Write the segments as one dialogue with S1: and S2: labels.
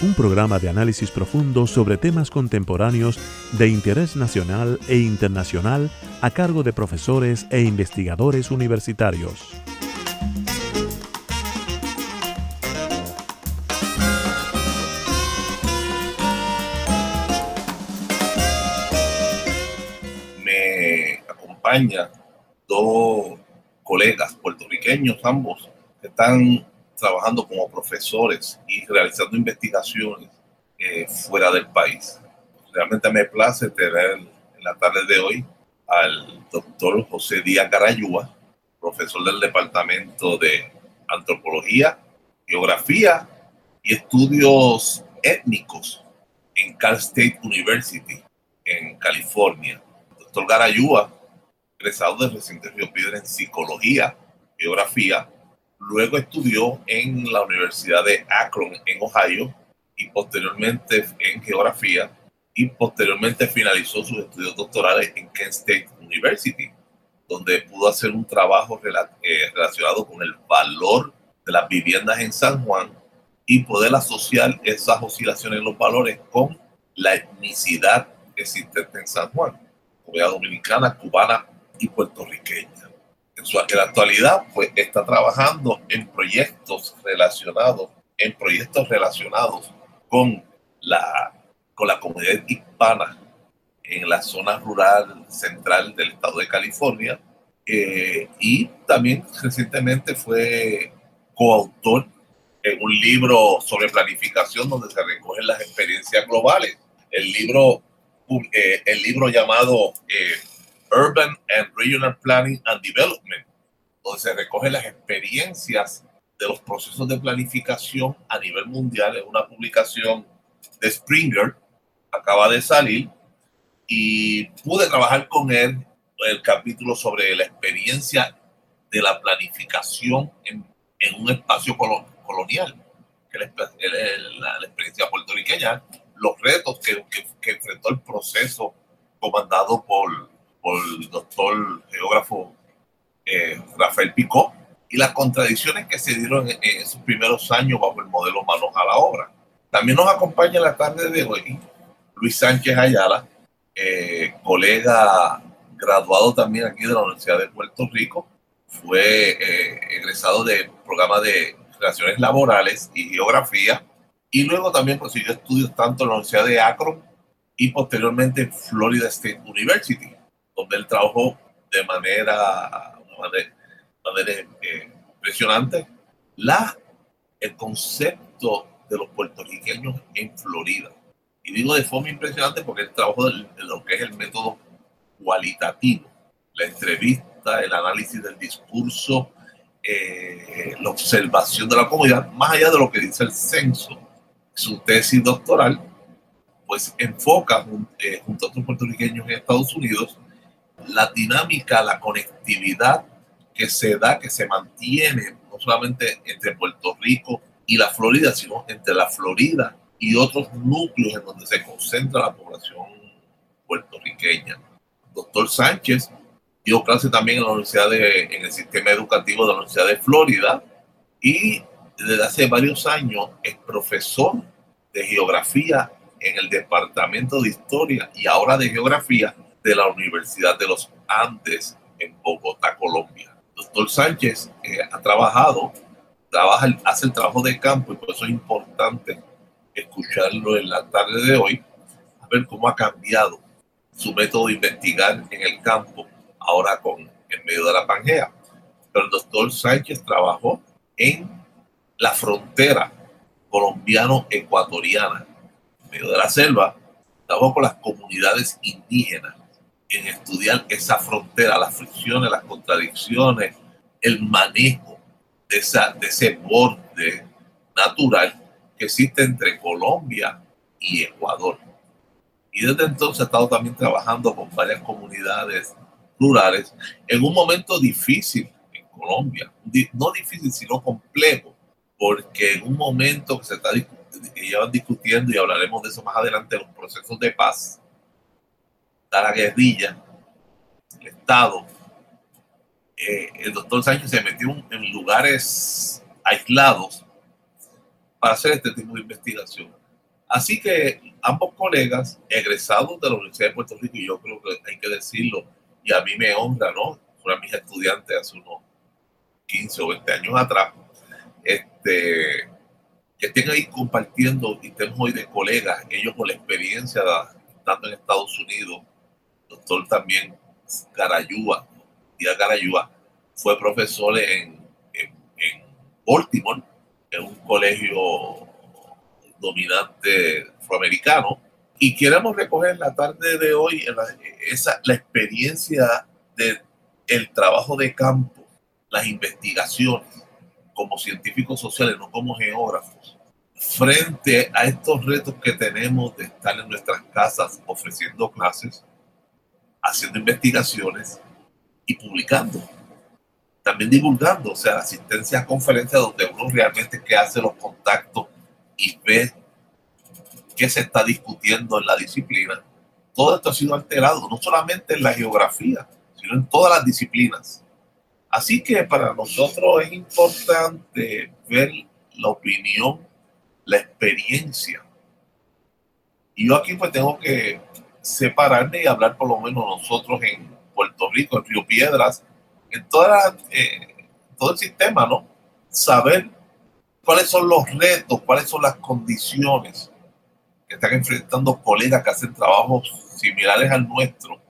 S1: un programa de análisis profundo sobre temas contemporáneos de interés nacional e internacional a cargo de profesores e investigadores universitarios.
S2: Me acompaña dos colegas puertorriqueños, ambos, que están trabajando como profesores y realizando investigaciones eh, fuera del país. Realmente me place tener en la tarde de hoy al doctor José Díaz Garayúa, profesor del Departamento de Antropología, Geografía y Estudios Étnicos en Cal State University, en California. Doctor Garayúa, egresado del recinto Río Piedra en Psicología, Geografía Luego estudió en la Universidad de Akron, en Ohio, y posteriormente en geografía, y posteriormente finalizó sus estudios doctorales en Kent State University, donde pudo hacer un trabajo eh, relacionado con el valor de las viviendas en San Juan y poder asociar esas oscilaciones en los valores con la etnicidad existente en San Juan, comunidad dominicana, cubana y puertorriqueña en, la actualidad pues está trabajando en proyectos relacionados, en proyectos relacionados con la, con la comunidad hispana en la zona rural central del estado de California. Eh, y también recientemente fue coautor en un libro sobre planificación donde se recogen las experiencias globales. El libro, eh, el libro llamado eh, Urban and Regional Planning and Development, donde se recogen las experiencias de los procesos de planificación a nivel mundial. Es una publicación de Springer, acaba de salir, y pude trabajar con él el capítulo sobre la experiencia de la planificación en, en un espacio colonial, que es la, la, experiencia puertorriqueña, los retos que, que, que enfrentó el proceso comandado por el doctor geógrafo eh, Rafael Picó y las contradicciones que se dieron en, esos primeros años bajo el modelo Manos a la Obra. También nos acompaña en la tarde de hoy Luis Sánchez Ayala, eh, colega graduado también aquí de la Universidad de Puerto Rico, fue eh, egresado del programa de Relaciones Laborales y Geografía. Y luego también prosiguió estudios tanto en la Universidad de Akron y posteriormente en Florida State University donde él trabajó de manera, manera, eh, impresionante la, el concepto de los puertorriqueños en Florida. Y digo de forma impresionante porque él trabajó de lo que es el método cualitativo, la entrevista, el análisis del discurso, eh, la observación de la comunidad, más allá de lo que dice el censo. Su tesis doctoral, pues enfoca eh, junto a otros puertorriqueños en Estados Unidos la dinámica, la conectividad que se da, que se mantiene no solamente entre Puerto Rico y la Florida, sino entre la Florida y otros núcleos en donde se concentra la población puertorriqueña. Doctor Sánchez dio clase también en la Universidad en el sistema educativo de la Universidad de Florida y desde hace varios años es profesor de geografía en el departamento de historia y ahora de geografía de la Universidad de los Andes en Bogotá, Colombia. Doctor Sánchez eh, ha trabajado, trabaja, hace el trabajo de campo y por eso es importante escucharlo en la tarde de hoy, a ver cómo ha cambiado su método de investigar en el campo ahora con en medio de la Pangea. Pero el doctor Sánchez trabajó en la frontera colombiano-ecuatoriana, en medio de la selva, trabajó con las comunidades indígenas en estudiar esa frontera, las fricciones, las contradicciones, el manejo de, esa, de ese borde natural que existe entre Colombia y Ecuador. Y desde entonces he estado también trabajando con varias comunidades rurales en un momento difícil en Colombia. No difícil, sino complejo, porque en un momento que se está que llevan discutiendo y hablaremos de eso más adelante, los procesos de paz, la guerrilla, el Estado, eh, el doctor Sánchez se metió en lugares aislados para hacer este tipo de investigación. Así que ambos colegas, egresados de la Universidad de Puerto Rico, y yo creo que hay que decirlo, y a mí me honra, ¿no? Fueron mis estudiantes hace unos 15 o 20 años atrás, este, que estén ahí compartiendo y estemos hoy de colegas, ellos con la experiencia estando en Estados Unidos, doctor también Garayúa, Díaz Garayúa, fue profesor en, en, en Baltimore, en un colegio dominante afroamericano, y queremos recoger la tarde de hoy la, esa, la experiencia del el trabajo de campo, las investigaciones como científicos sociales, no como geógrafos, frente a estos retos que tenemos de estar en nuestras casas ofreciendo clases, haciendo investigaciones y publicando. También divulgando, o sea, asistencia a conferencias donde uno realmente que hace los contactos y ve qué se está discutiendo en la disciplina. Todo esto ha sido alterado, no solamente en la geografía, sino en todas las disciplinas. Así que para nosotros es importante ver la opinión, la experiencia. Y yo aquí pues tengo que separarme y hablar por lo menos nosotros en Puerto Rico, en Río Piedras, en toda eh, todo el sistema, ¿no? Saber cuáles son los retos, cuáles son las condiciones que están enfrentando colegas que hacen trabajos similares al nuestro,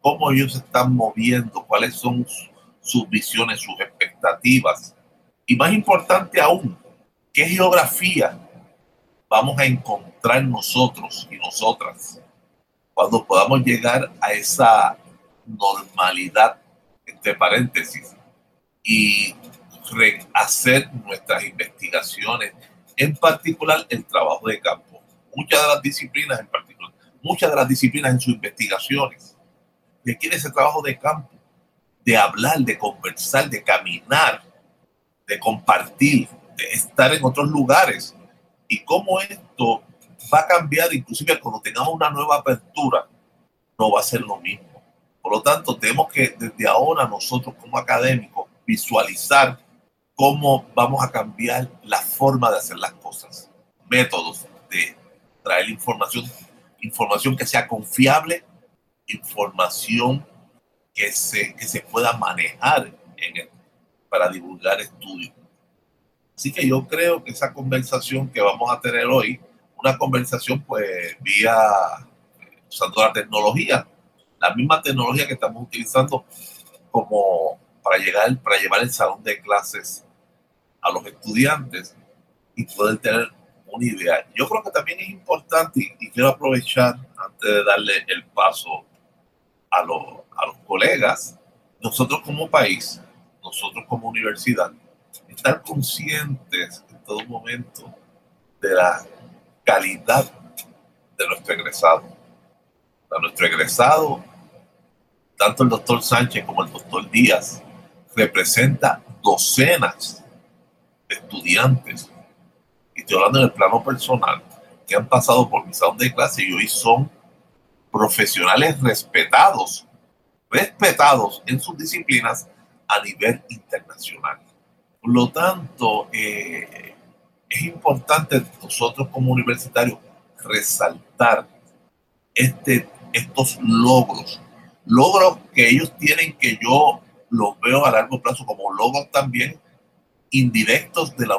S2: cómo ellos se están moviendo, cuáles son sus visiones, sus expectativas. Y más importante aún, qué geografía vamos a encontrar nosotros y nosotras cuando podamos llegar a esa normalidad, entre paréntesis, y hacer nuestras investigaciones, en particular el trabajo de campo. Muchas de las disciplinas en particular, muchas de las disciplinas en sus investigaciones requieren ese trabajo de campo, de hablar, de conversar, de caminar, de compartir, de estar en otros lugares. Y cómo esto va a cambiar, inclusive cuando tengamos una nueva apertura, no va a ser lo mismo. Por lo tanto, tenemos que desde ahora nosotros como académicos visualizar cómo vamos a cambiar la forma de hacer las cosas, métodos de traer información, información que sea confiable, información que se, que se pueda manejar en para divulgar estudios. Así que yo creo que esa conversación que vamos a tener hoy, una conversación pues vía usando la tecnología, la misma tecnología que estamos utilizando como para llegar, para llevar el salón de clases a los estudiantes y poder tener una idea. Yo creo que también es importante y, quiero aprovechar antes de darle el paso a, los, a los colegas, nosotros como país, nosotros como universidad, estar conscientes en todo momento de la calidad de nuestro egresado. De nuestro egresado, tanto el doctor Sánchez como el doctor Díaz, representa docenas estudiantes, y estoy hablando en el plano personal, que han pasado por mi salón de clase y hoy son profesionales respetados, respetados en sus disciplinas a nivel internacional. Por lo tanto, eh, es importante nosotros como universitarios resaltar este, estos logros, logros que ellos tienen que yo los veo a largo plazo como logros también indirectos de la,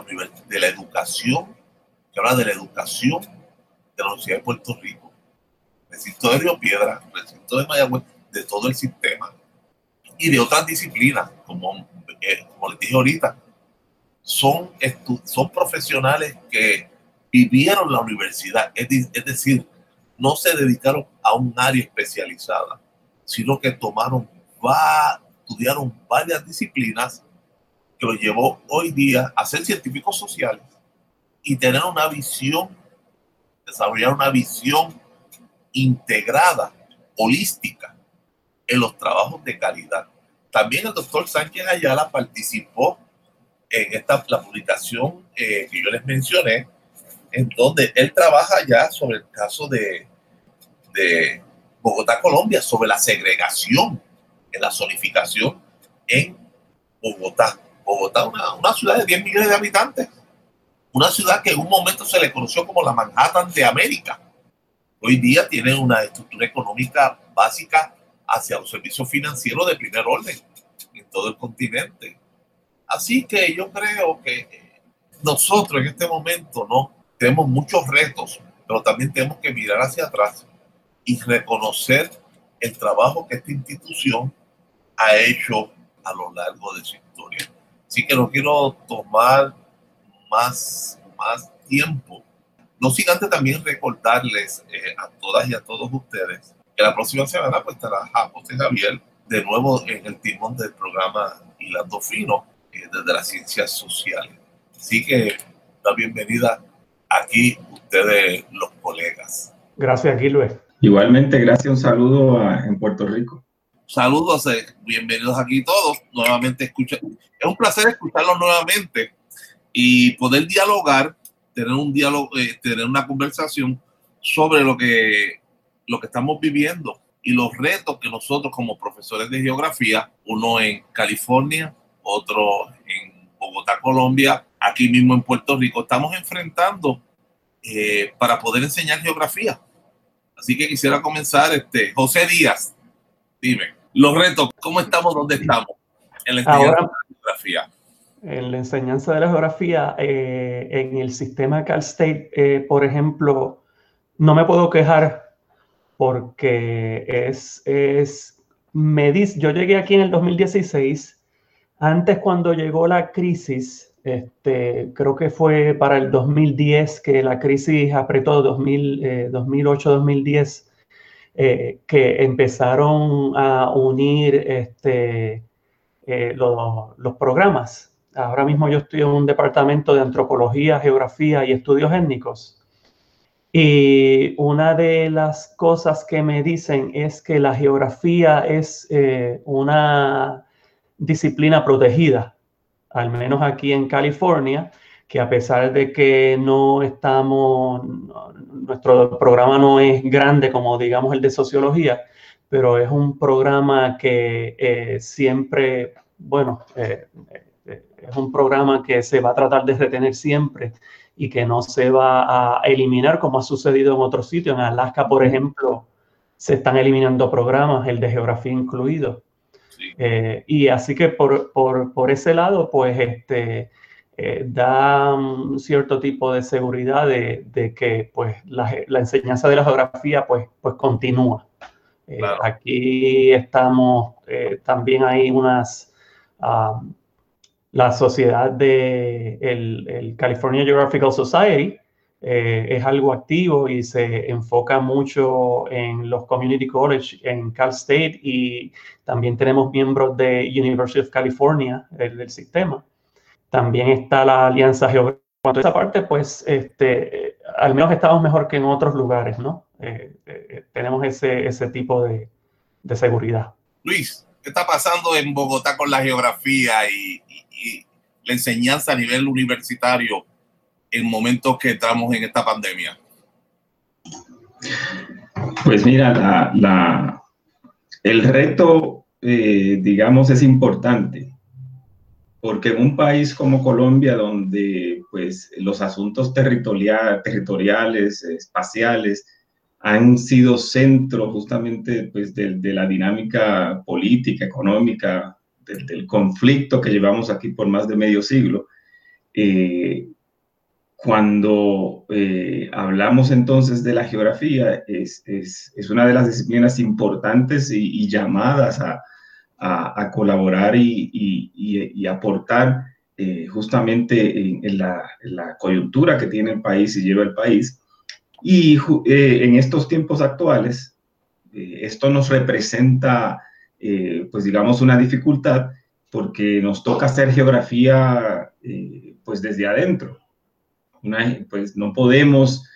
S2: de la educación, que habla de la educación de la Universidad de Puerto Rico, recinto de Río Piedra, recinto de Mayagüez, de todo el sistema y de otras disciplinas, como, eh, como les dije ahorita, son, son profesionales que vivieron la universidad, es, es decir, no se dedicaron a un área especializada, sino que tomaron, va, estudiaron varias disciplinas que lo llevó hoy día a ser científicos sociales y tener una visión, desarrollar una visión integrada, holística, en los trabajos de calidad. También el doctor Sánchez Ayala participó en esta la publicación eh, que yo les mencioné, en donde él trabaja ya sobre el caso de, de Bogotá, Colombia, sobre la segregación en la zonificación en Bogotá. Bogotá, una, una ciudad de 10 millones de habitantes, una ciudad que en un momento se le conoció como la Manhattan de América. Hoy día tiene una estructura económica básica hacia los servicios financieros de primer orden en todo el continente. Así que yo creo que nosotros en este momento no tenemos muchos retos, pero también tenemos que mirar hacia atrás y reconocer el trabajo que esta institución ha hecho a lo largo de su historia. Así que no quiero tomar más, más tiempo. No sin antes también recordarles eh, a todas y a todos ustedes que la próxima semana pues estará José Javier de nuevo en el timón del programa Hilando Fino eh, desde las ciencias sociales. Así que la bienvenida aquí ustedes los colegas.
S3: Gracias, Luis.
S4: Igualmente, gracias, un saludo en Puerto Rico.
S2: Saludos, eh, bienvenidos aquí todos. Nuevamente escucha. Es un placer escucharlos nuevamente y poder dialogar, tener un diálogo, eh, tener una conversación sobre lo que, lo que estamos viviendo y los retos que nosotros como profesores de geografía, uno en California, otro en Bogotá, Colombia, aquí mismo en Puerto Rico, estamos enfrentando eh, para poder enseñar geografía. Así que quisiera comenzar, este, José Díaz, dime, los retos, ¿cómo estamos? ¿Dónde estamos?
S3: En la enseñanza de la geografía. En la enseñanza de la geografía, eh, en el sistema Cal State, eh, por ejemplo, no me puedo quejar porque es, es, me dice, yo llegué aquí en el 2016, antes cuando llegó la crisis, este, creo que fue para el 2010 que la crisis apretó 2008-2010, eh, que empezaron a unir este, eh, los programas. Ahora mismo yo estoy en un departamento de antropología, geografía y estudios étnicos. Y una de las cosas que me dicen es que la geografía es eh, una disciplina protegida al menos aquí en California, que a pesar de que no estamos, nuestro programa no es grande como digamos el de sociología, pero es un programa que eh, siempre, bueno, eh, eh, es un programa que se va a tratar de retener siempre y que no se va a eliminar como ha sucedido en otros sitios. En Alaska, por ejemplo, se están eliminando programas, el de geografía incluido. Eh, y así que por, por, por, ese lado, pues este, eh, da un cierto tipo de seguridad de, de que pues, la, la, enseñanza de la geografía pues, pues continúa. Eh, aquí estamos, también hay unas, la sociedad de el, el California Geographical Society, eh, es algo activo y se enfoca mucho en los community college en Cal State y también tenemos miembros de University of California del sistema. También está la Alianza Geográfica. Cuanto esa parte, pues este, al menos estamos mejor que en otros lugares, ¿no? Eh, eh, tenemos ese, ese tipo de, de, seguridad.
S2: Luis, ¿qué está pasando en Bogotá con la geografía y la enseñanza a nivel universitario? En momentos que entramos en esta pandemia?
S4: Pues mira, la, el reto, eh, digamos, es importante, porque en un país como Colombia, donde pues, los asuntos territoriales, espaciales, han sido centro justamente pues, de, la dinámica política, económica, del, conflicto que llevamos aquí por más de medio siglo, eh, cuando eh, hablamos entonces de la geografía, es, es, es una de las disciplinas importantes y, llamadas a, a, colaborar y, y, y aportar eh, justamente en, la, la, coyuntura que tiene el país y lleva el país. Y eh, en estos tiempos actuales, esto nos representa, pues digamos, una dificultad porque nos toca hacer geografía pues desde adentro pues no podemos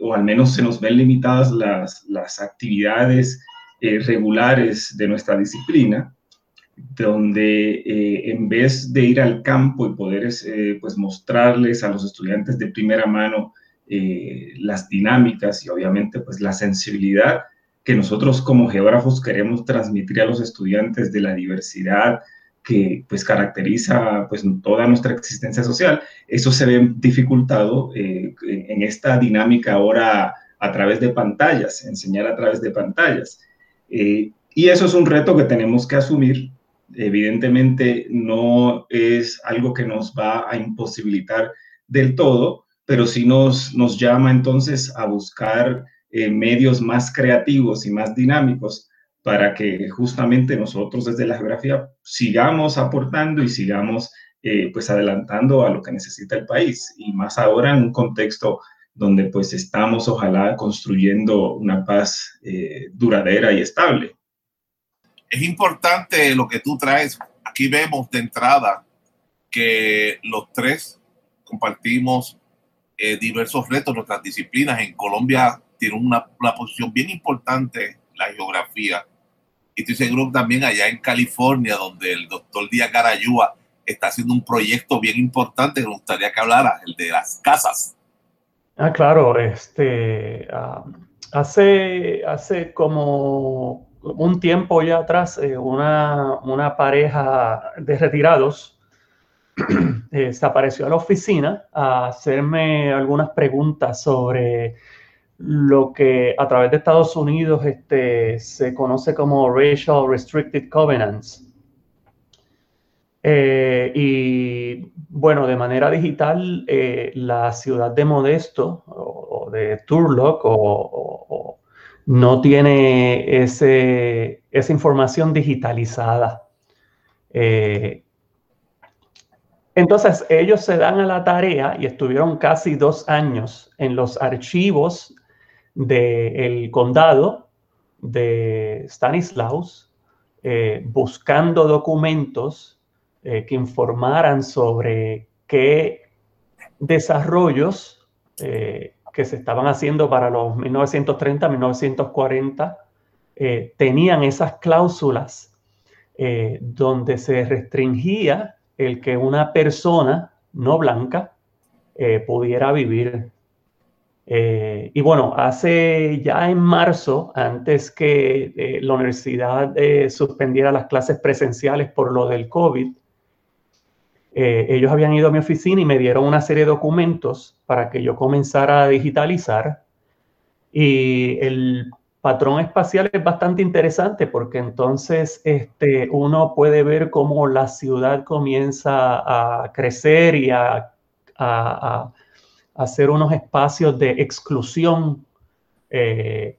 S4: o al menos se nos ven limitadas las, las actividades regulares de nuestra disciplina, donde en vez de ir al campo y poder pues mostrarles a los estudiantes de primera mano las dinámicas y obviamente pues la sensibilidad que nosotros como geógrafos queremos transmitir a los estudiantes de la diversidad que pues caracteriza pues toda nuestra existencia social, eso se ve dificultado eh, en esta dinámica ahora a través de pantallas, enseñar a través de pantallas. Eh, y eso es un reto que tenemos que asumir. Evidentemente no es algo que nos va a imposibilitar del todo, pero sí nos, nos llama entonces a buscar eh, medios más creativos y más dinámicos para que justamente nosotros desde la geografía sigamos aportando y sigamos eh, pues adelantando a lo que necesita el país y más ahora en un contexto donde pues estamos ojalá construyendo una paz eh, duradera y estable.
S2: Es importante lo que tú traes. Aquí vemos de entrada que los tres compartimos diversos retos, nuestras disciplinas. En Colombia tiene una, una posición bien importante la geografía. Y estoy seguro también allá en California, donde el doctor Díaz Garayúa está haciendo un proyecto bien importante que me gustaría que hablara, el de las casas.
S3: Ah, claro, este, ah, hace, hace como un tiempo ya atrás, eh, una, una, pareja de retirados eh, se apareció a la oficina a hacerme algunas preguntas sobre lo que a través de Estados Unidos este, se conoce como Racial Restricted Covenants. Eh, y bueno, de manera digital, eh, la ciudad de Modesto o, de Turlock o, no tiene ese, esa información digitalizada. Eh, entonces, ellos se dan a la tarea y estuvieron casi dos años en los archivos del condado de Stanislaus eh, buscando documentos eh, que informaran sobre qué desarrollos eh, que se estaban haciendo para los 1930-1940 tenían esas cláusulas donde se restringía el que una persona no blanca pudiera vivir eh, y bueno, hace ya en marzo, antes que eh, la universidad eh, suspendiera las clases presenciales por lo del COVID, ellos habían ido a mi oficina y me dieron una serie de documentos para que yo comenzara a digitalizar. Y el patrón espacial es bastante interesante porque entonces este, uno puede ver cómo la ciudad comienza a crecer y a hacer unos espacios de exclusión eh,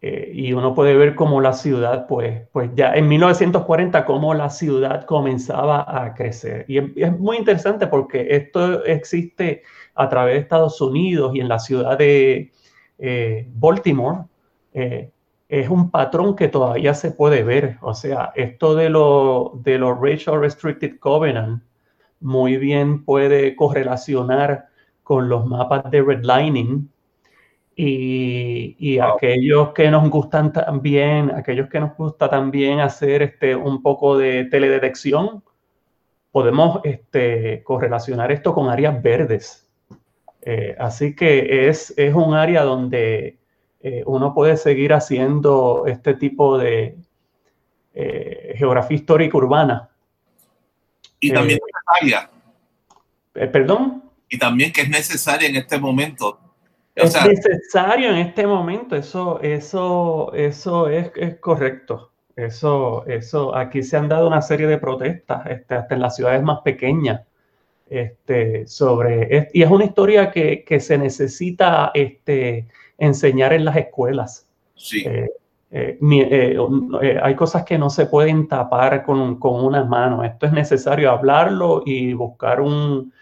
S3: eh, y uno puede ver cómo la ciudad, pues, pues ya en 1940, cómo la ciudad comenzaba a crecer. Y es, muy interesante porque esto existe a través de Estados Unidos y en la ciudad de eh, Baltimore. es un patrón que todavía se puede ver. O sea, esto de los de los Racial Restricted Covenant muy bien puede correlacionar con los mapas de redlining y, y aquellos que nos gustan también, aquellos que nos gusta también hacer este, un poco de teledetección, podemos este, correlacionar esto con áreas verdes. Eh, así que es, es, un área donde eh, uno puede seguir haciendo este tipo de eh, geografía histórica urbana.
S2: Y también área.
S3: ¿Perdón?
S2: Y también que es necesaria en este momento.
S3: es necesario en este momento, eso, eso, eso es, es, correcto. Eso, eso, aquí se han dado una serie de protestas, este, hasta en las ciudades más pequeñas, este, sobre, y es una historia que, que se necesita este, enseñar en las escuelas.
S2: Sí.
S3: Eh, eh, eh, hay cosas que no se pueden tapar con, con una mano. Esto es necesario hablarlo y buscar un,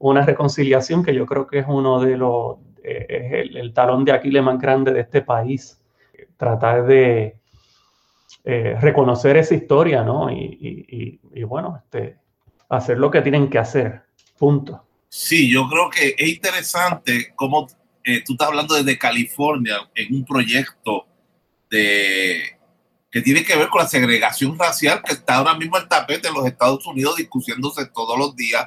S3: una reconciliación que yo creo que es uno de los, eh, es el, talón de Aquiles más grande de este país. Tratar de eh, reconocer esa historia, ¿no? Y, bueno, este, hacer lo que tienen que hacer. Punto.
S2: Sí, yo creo que es interesante cómo eh, tú estás hablando desde California en un proyecto de, que tiene que ver con la segregación racial que está ahora mismo al tapete en los Estados Unidos discutiéndose todos los días.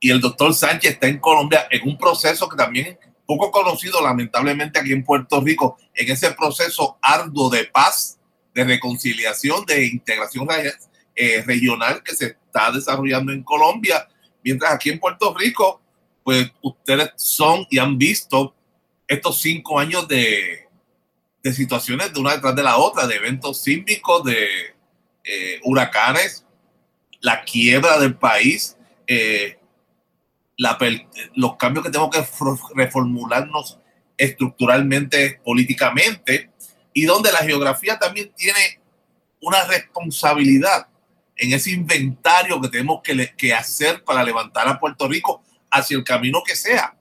S2: Y el doctor Sánchez está en Colombia en un proceso que también poco conocido lamentablemente aquí en Puerto Rico, en ese proceso arduo de paz, de reconciliación, de integración eh, regional que se está desarrollando en Colombia, mientras aquí en Puerto Rico, pues ustedes son y han visto estos cinco años de, de situaciones de una detrás de la otra, de eventos sísmicos, de eh, huracanes, la quiebra del país, eh, los cambios que tenemos que reformularnos estructuralmente, políticamente, y donde la geografía también tiene una responsabilidad en ese inventario que tenemos que, que hacer para levantar a Puerto Rico hacia el camino que sea.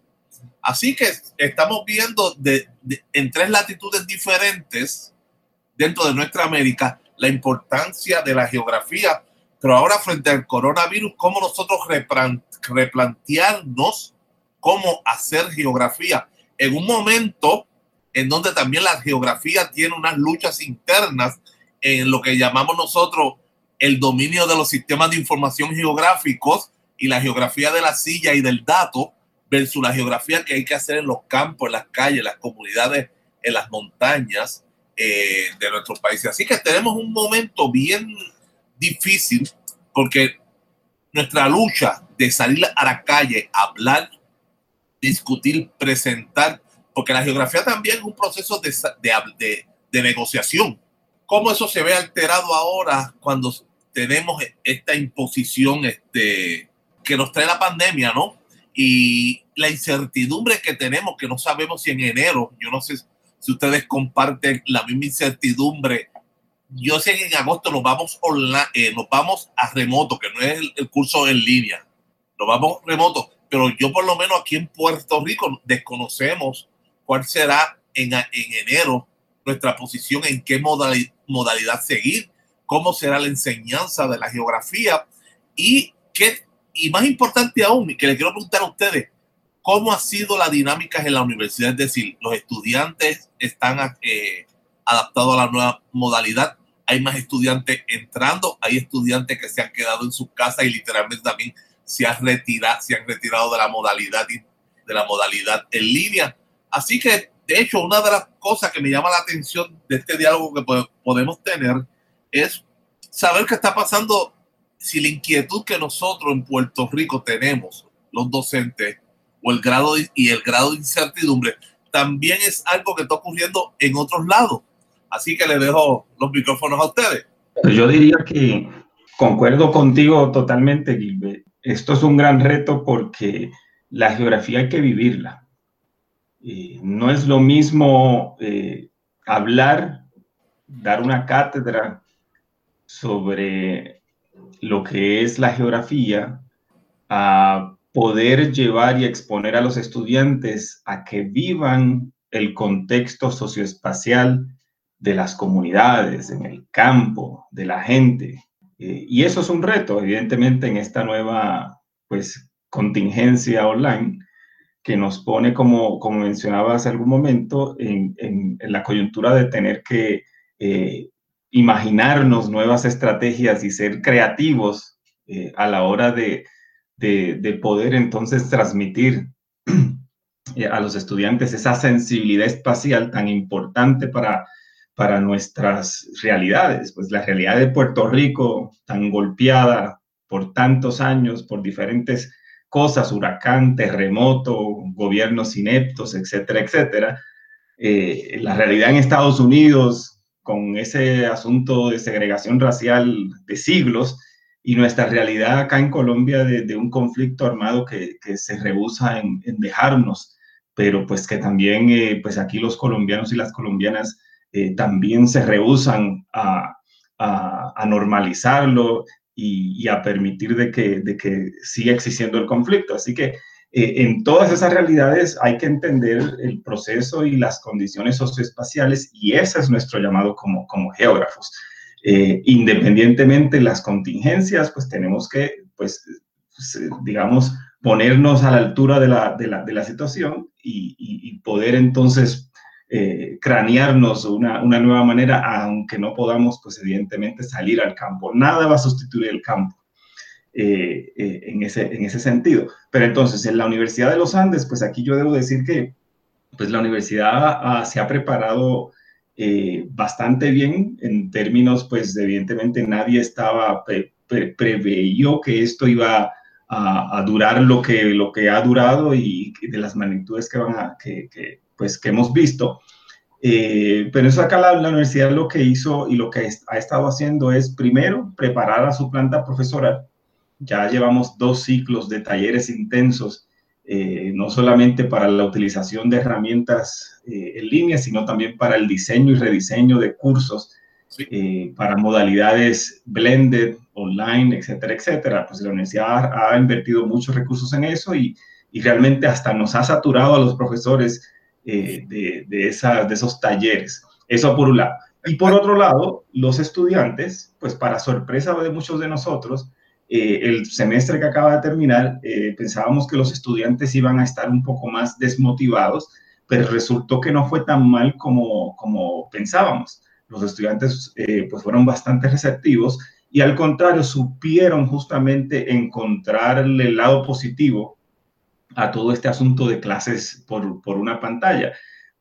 S2: Así que estamos viendo de, en tres latitudes diferentes dentro de nuestra América la importancia de la geografía, pero ahora frente al coronavirus, cómo nosotros replantearnos cómo hacer geografía en un momento en donde también la geografía tiene unas luchas internas en lo que llamamos nosotros el dominio de los sistemas de información geográficos y la geografía de la silla y del dato versus la geografía que hay que hacer en los campos, en las calles, en las comunidades, en las montañas eh, de nuestros países. Así que tenemos un momento bien difícil porque nuestra lucha de salir a la calle, hablar, discutir, presentar, porque la geografía también es un proceso de, de, de, negociación. ¿Cómo eso se ve alterado ahora cuando tenemos esta imposición este, que nos trae la pandemia, ¿no? Y la incertidumbre que tenemos, que no sabemos si en enero, yo no sé si ustedes comparten la misma incertidumbre yo sé que en agosto nos vamos online, eh, nos vamos a remoto, que no es el, curso en línea, nos vamos remoto, pero yo por lo menos aquí en Puerto Rico desconocemos cuál será en, en enero nuestra posición, en qué modalidad, modalidad seguir, cómo será la enseñanza de la geografía y qué, y más importante aún, que le quiero preguntar a ustedes, ¿cómo ha sido la dinámica en la universidad? Es decir, los estudiantes están eh, adaptado a la nueva modalidad. Hay más estudiantes entrando, hay estudiantes que se han quedado en sus casas y literalmente también se han retirado, se han retirado de la modalidad de la modalidad en línea. Así que, de hecho, una de las cosas que me llama la atención de este diálogo que podemos tener es saber qué está pasando si la inquietud que nosotros en Puerto Rico tenemos, los docentes, o el grado y el grado de incertidumbre, también es algo que está ocurriendo en otros lados. Así que le dejo los micrófonos a ustedes.
S4: Pues yo diría que concuerdo contigo totalmente, Gilbert. Esto es un gran reto porque la geografía hay que vivirla. Eh, no es lo mismo eh, hablar, dar una cátedra sobre lo que es la geografía, a poder llevar y exponer a los estudiantes a que vivan el contexto socioespacial de las comunidades, en el campo, de la gente. Eh, y eso es un reto, evidentemente, en esta nueva pues, contingencia online que nos pone, como, como mencionaba hace algún momento, en, la coyuntura de tener que eh, imaginarnos nuevas estrategias y ser creativos eh, a la hora de, de poder entonces transmitir a los estudiantes esa sensibilidad espacial tan importante para para nuestras realidades. Pues la realidad de Puerto Rico, tan golpeada por tantos años, por diferentes cosas, huracán, terremoto, gobiernos ineptos, etcétera, etcétera. Eh, la realidad en Estados Unidos, con ese asunto de segregación racial de siglos, y nuestra realidad acá en Colombia de, un conflicto armado que, se rehúsa en, dejarnos, pero pues que también, eh, pues aquí los colombianos y las colombianas eh, también se rehusan a, normalizarlo y, a permitir de que, de que siga existiendo el conflicto. Así que eh, en todas esas realidades hay que entender el proceso y las condiciones socioespaciales y ese es nuestro llamado como, como geógrafos. Eh, independientemente de las contingencias, pues tenemos que, pues, digamos, ponernos a la altura de la, de la, de la situación y, poder entonces eh, cranearnos una, una, nueva manera, aunque no podamos, pues evidentemente, salir al campo. Nada va a sustituir el campo. Eh, eh, en, ese, en ese sentido. Pero entonces, en la Universidad de los Andes, pues aquí yo debo decir que pues la universidad se ha preparado eh, bastante bien en términos, pues evidentemente nadie estaba, pre, que esto iba a, durar lo que, lo que ha durado y de las magnitudes que, van a, que pues, que hemos visto. pero eso acá la, la, universidad lo que hizo y lo que ha estado haciendo es primero preparar a su planta profesoral ya llevamos dos ciclos de talleres intensos, eh, no solamente para la utilización de herramientas eh, en línea, sino también para el diseño y rediseño de cursos, eh, para modalidades blended, online, etcétera, etcétera. Pues la universidad ha, invertido muchos recursos en eso y, y, realmente hasta nos ha saturado a los profesores de, de, esos talleres. Eso por un lado. Y por otro lado, los estudiantes, pues para sorpresa de muchos de nosotros, eh, el semestre que acaba de terminar, eh, pensábamos que los estudiantes iban a estar un poco más desmotivados, pero resultó que no fue tan mal como, como pensábamos. Los estudiantes eh, pues fueron bastante receptivos y al contrario supieron justamente encontrarle el lado positivo a todo este asunto de clases por, por una pantalla,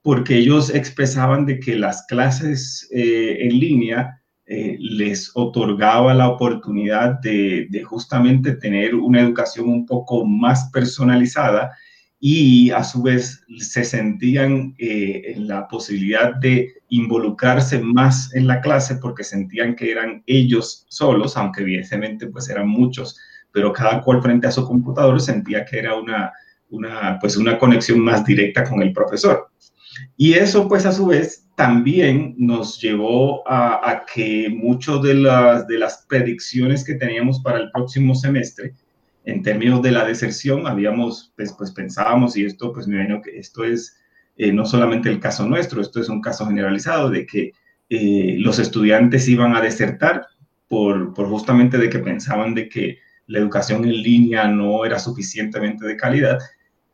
S4: porque ellos expresaban de que las clases en línea eh, les otorgaba la oportunidad de, justamente tener una educación un poco más personalizada y a su vez se sentían eh, en la posibilidad de involucrarse más en la clase porque sentían que eran ellos solos, aunque evidentemente pues eran muchos, pero cada cual frente a su computador sentía que era una, una, pues una conexión más directa con el profesor. Y eso pues a su vez también nos llevó a, que muchas de las, de las predicciones que teníamos para el próximo semestre, en términos de la deserción, habíamos, pues, pues pensábamos, y esto, pues me imagino que esto es eh, no solamente el caso nuestro, esto es un caso generalizado de que eh, los estudiantes iban a desertar por, por justamente de que pensaban de que la educación en línea no era suficientemente de calidad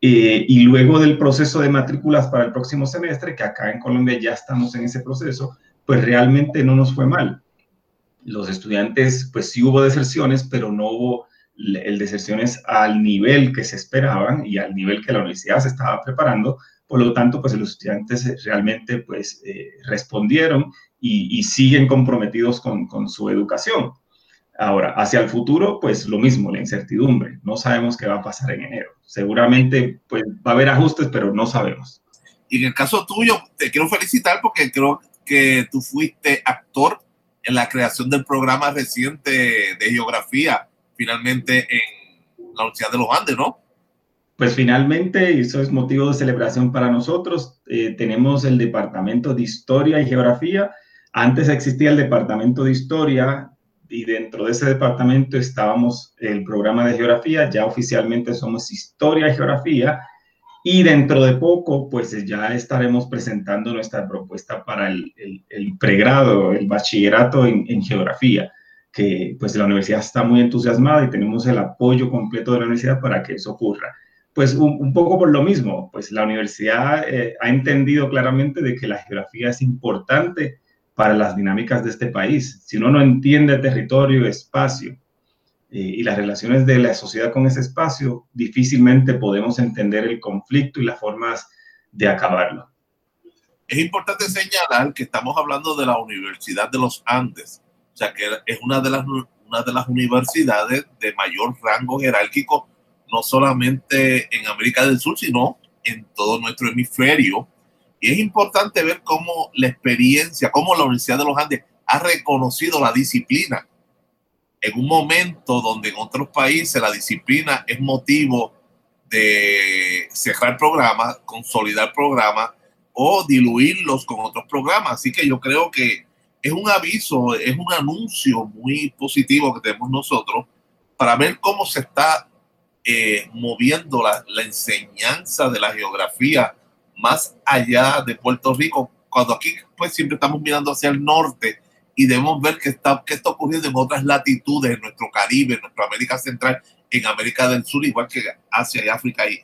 S4: eh, y luego del proceso de matrículas para el próximo semestre, que acá en Colombia ya estamos en ese proceso, pues realmente no nos fue mal. Los estudiantes, pues sí hubo deserciones, pero no hubo el deserciones al nivel que se esperaban y al nivel que la universidad se estaba preparando. Por lo tanto, pues los estudiantes realmente pues eh, respondieron y, y, siguen comprometidos con, con su educación. Ahora, hacia el futuro, pues lo mismo, la incertidumbre. No sabemos qué va a pasar en enero. Seguramente pues, va a haber ajustes, pero no sabemos.
S2: Y en el caso tuyo, te quiero felicitar porque creo que tú fuiste actor en la creación del programa reciente de geografía, finalmente en la Universidad de los Andes, ¿no?
S4: Pues finalmente, eso es motivo de celebración para nosotros. Eh, tenemos el Departamento de Historia y Geografía. Antes existía el Departamento de Historia y dentro de ese departamento estábamos el programa de geografía, ya oficialmente somos historia y geografía, y dentro de poco, pues ya estaremos presentando nuestra propuesta para el, el, pregrado, el bachillerato en, en, geografía, que pues la universidad está muy entusiasmada y tenemos el apoyo completo de la universidad para que eso ocurra. Pues un, un poco por lo mismo, pues la universidad eh, ha entendido claramente de que la geografía es importante para las dinámicas de este país. Si uno no entiende territorio, espacio eh, y las relaciones de la sociedad con ese espacio, difícilmente podemos entender el conflicto y las formas de acabarlo.
S2: Es importante señalar que estamos hablando de la Universidad de los Andes, o sea que es una de las, una de las universidades de mayor rango jerárquico, no solamente en América del Sur, sino en todo nuestro hemisferio y es importante ver cómo la experiencia, cómo la Universidad de los Andes ha reconocido la disciplina en un momento donde en otros países la disciplina es motivo de cerrar programas, consolidar programas o diluirlos con otros programas. Así que yo creo que es un aviso, es un anuncio muy positivo que tenemos nosotros para ver cómo se está eh, moviendo la, la enseñanza de la geografía más allá de Puerto Rico, cuando aquí pues siempre estamos mirando hacia el norte y debemos ver qué está, qué está ocurriendo en otras latitudes, en nuestro Caribe, en nuestra América Central, en América del Sur, igual que Asia y África. Y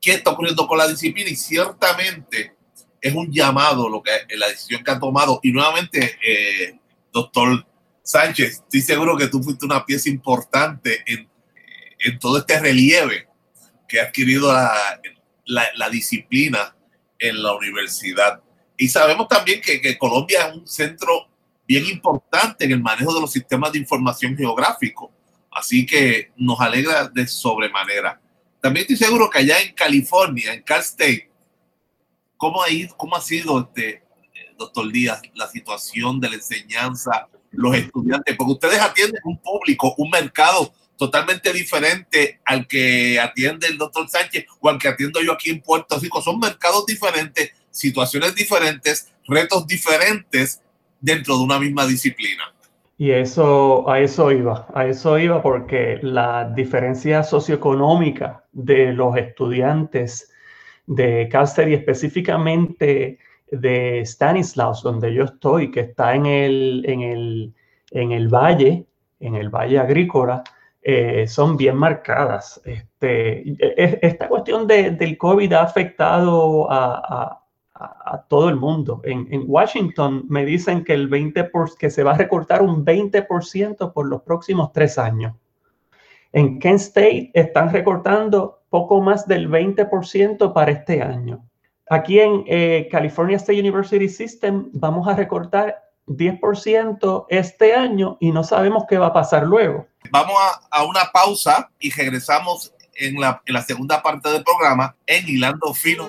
S2: ¿Qué está ocurriendo con la disciplina? Y ciertamente es un llamado lo que la decisión que ha tomado. Y nuevamente, eh, doctor Sánchez, estoy seguro que tú fuiste una pieza importante en, en todo este relieve que ha adquirido la, la, disciplina en la universidad. Y sabemos también que, Colombia es un centro bien importante en el manejo de los sistemas de información geográfico. Así que nos alegra de sobremanera. También estoy seguro que allá en California, en Cal State, ¿cómo ha, cómo ha sido, este, doctor Díaz, la situación de la enseñanza, los estudiantes? Porque ustedes atienden un público, un mercado totalmente diferente al que atiende el doctor Sánchez o al que atiendo yo aquí en Puerto Rico. Son mercados diferentes, situaciones diferentes, retos diferentes dentro de una misma disciplina.
S3: Y eso, a eso iba, a eso iba porque la diferencia socioeconómica de los estudiantes de Caster y específicamente de Stanislaus, donde yo estoy, que está en el, en el, en el valle, en el valle agrícola, eh, son bien marcadas. Este, e, e, esta cuestión de, del COVID ha afectado a, a, a todo el mundo. En, en, Washington me dicen que, el 20 por, que se va a recortar un 20% por los próximos tres años. En Kent State están recortando poco más del 20% para este año. Aquí en eh, California State University System vamos a recortar 10% este año y no sabemos qué va a pasar luego.
S2: Vamos a, a una pausa y regresamos en la, en la, segunda parte del programa en Hilando Fino.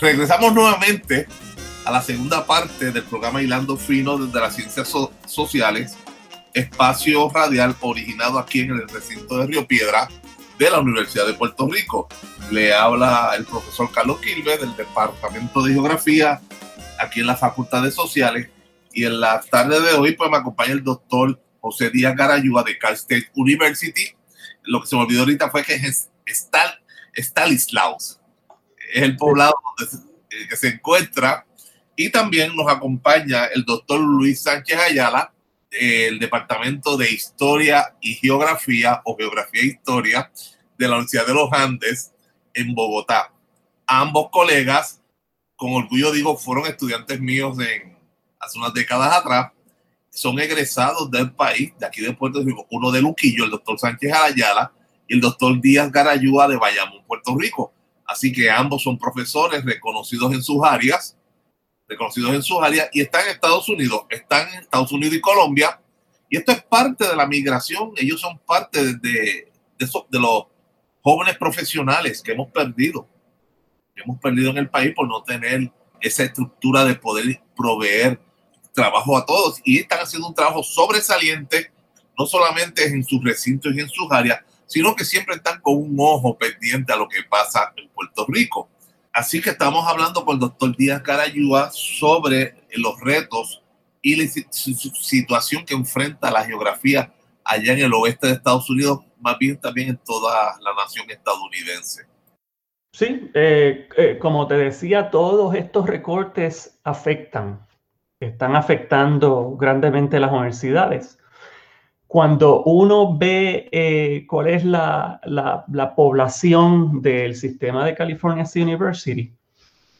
S2: Regresamos nuevamente a la segunda parte del programa Hilando Fino desde las Ciencias so Sociales, espacio radial originado aquí en el recinto de Río Piedra de la Universidad de Puerto Rico. Le habla el profesor Carlos Quilve del Departamento de Geografía aquí en la Facultad de Sociales y en la tarde de hoy pues me acompaña el doctor José Díaz Garayúa de Cal State University. Lo que se me olvidó ahorita fue que es Stanislaus es el poblado donde que se encuentra. Y también nos acompaña el doctor Luis Sánchez Ayala, del Departamento de Historia y Geografía o Geografía e Historia de la Universidad de los Andes en Bogotá. Ambos colegas, con orgullo digo, fueron estudiantes míos en, hace unas décadas atrás. Son egresados del país, de aquí de Puerto Rico, uno de Luquillo, el doctor Sánchez Ayala, y el doctor Díaz Garayúa de Bayamón, Puerto Rico. Así que ambos son profesores reconocidos en sus áreas, reconocidos en sus áreas y están en Estados Unidos, están en Estados Unidos y Colombia. Y esto es parte de la migración, ellos son parte de, de, de, los jóvenes profesionales que hemos perdido, que hemos perdido en el país por no tener esa estructura de poder proveer trabajo a todos. Y están haciendo un trabajo sobresaliente, no solamente en sus recintos y en sus áreas, sino que siempre están con un ojo pendiente a lo que pasa en Puerto Rico. Así que estamos hablando con el doctor Díaz Carayúa sobre los retos y la situación que enfrenta la geografía allá en el oeste de Estados Unidos, más bien también en toda la nación estadounidense.
S3: Sí, eh, eh, como te decía, todos estos recortes afectan, están afectando grandemente las universidades cuando uno ve eh, cuál es la, la, la, población del sistema de California State University,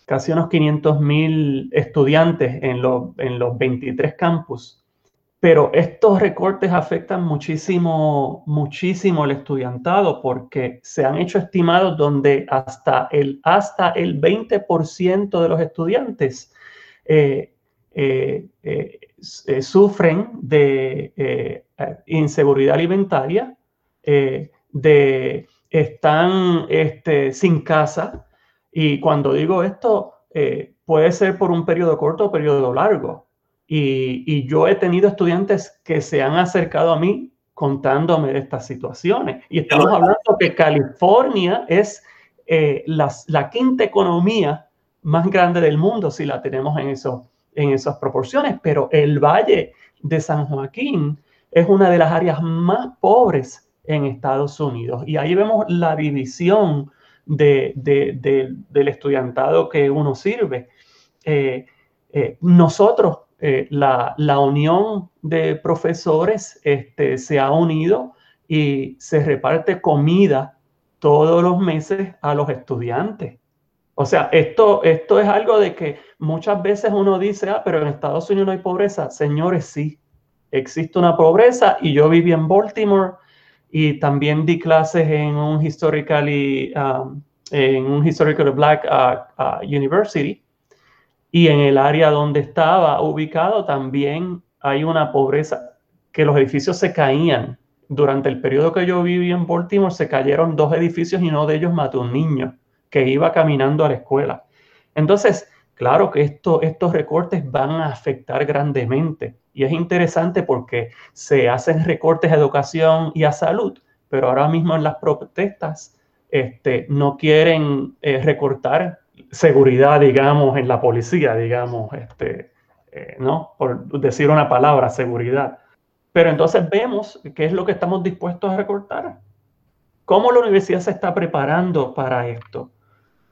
S3: casi unos 500 mil estudiantes en, lo, en los 23 campus, pero estos recortes afectan muchísimo, muchísimo el estudiantado porque se han hecho estimados donde hasta el, hasta el 20% de los estudiantes eh, eh, eh, sufren de eh, inseguridad alimentaria, eh, de están este, sin casa, Y cuando digo esto, eh, puede ser por un periodo corto o periodo largo. Y, y, yo he tenido estudiantes que se han acercado a mí contándome de estas situaciones. Y estamos hablando que California es eh, la, la, quinta economía más grande del mundo, si la tenemos en, eso, en esas proporciones, pero el Valle de San Joaquín es una de las áreas más pobres en Estados Unidos. Y ahí vemos la división de, de, del estudiantado que uno sirve. Eh, eh, nosotros, eh, la, la, unión de profesores este, se ha unido y se reparte comida todos los meses a los estudiantes. O sea, esto, esto es algo de que muchas veces uno dice, ah, pero en Estados Unidos no hay pobreza. Señores, sí, existe una pobreza y yo viví en Baltimore y también di clases en un historically, um, en un historically black uh, uh, university y en el área donde estaba ubicado también hay una pobreza que los edificios se caían. Durante el periodo que yo viví en Baltimore se cayeron dos edificios y uno de ellos mató a un niño que iba caminando a la escuela. Entonces, claro que esto, estos recortes van a afectar grandemente y es interesante porque se hacen recortes a educación y a salud, pero ahora mismo en las protestas este, no quieren eh, recortar seguridad, digamos, en la policía, digamos, este, eh, ¿no? Por decir una palabra, seguridad. Pero entonces vemos qué es lo que estamos dispuestos a recortar. ¿Cómo la universidad se está preparando para esto?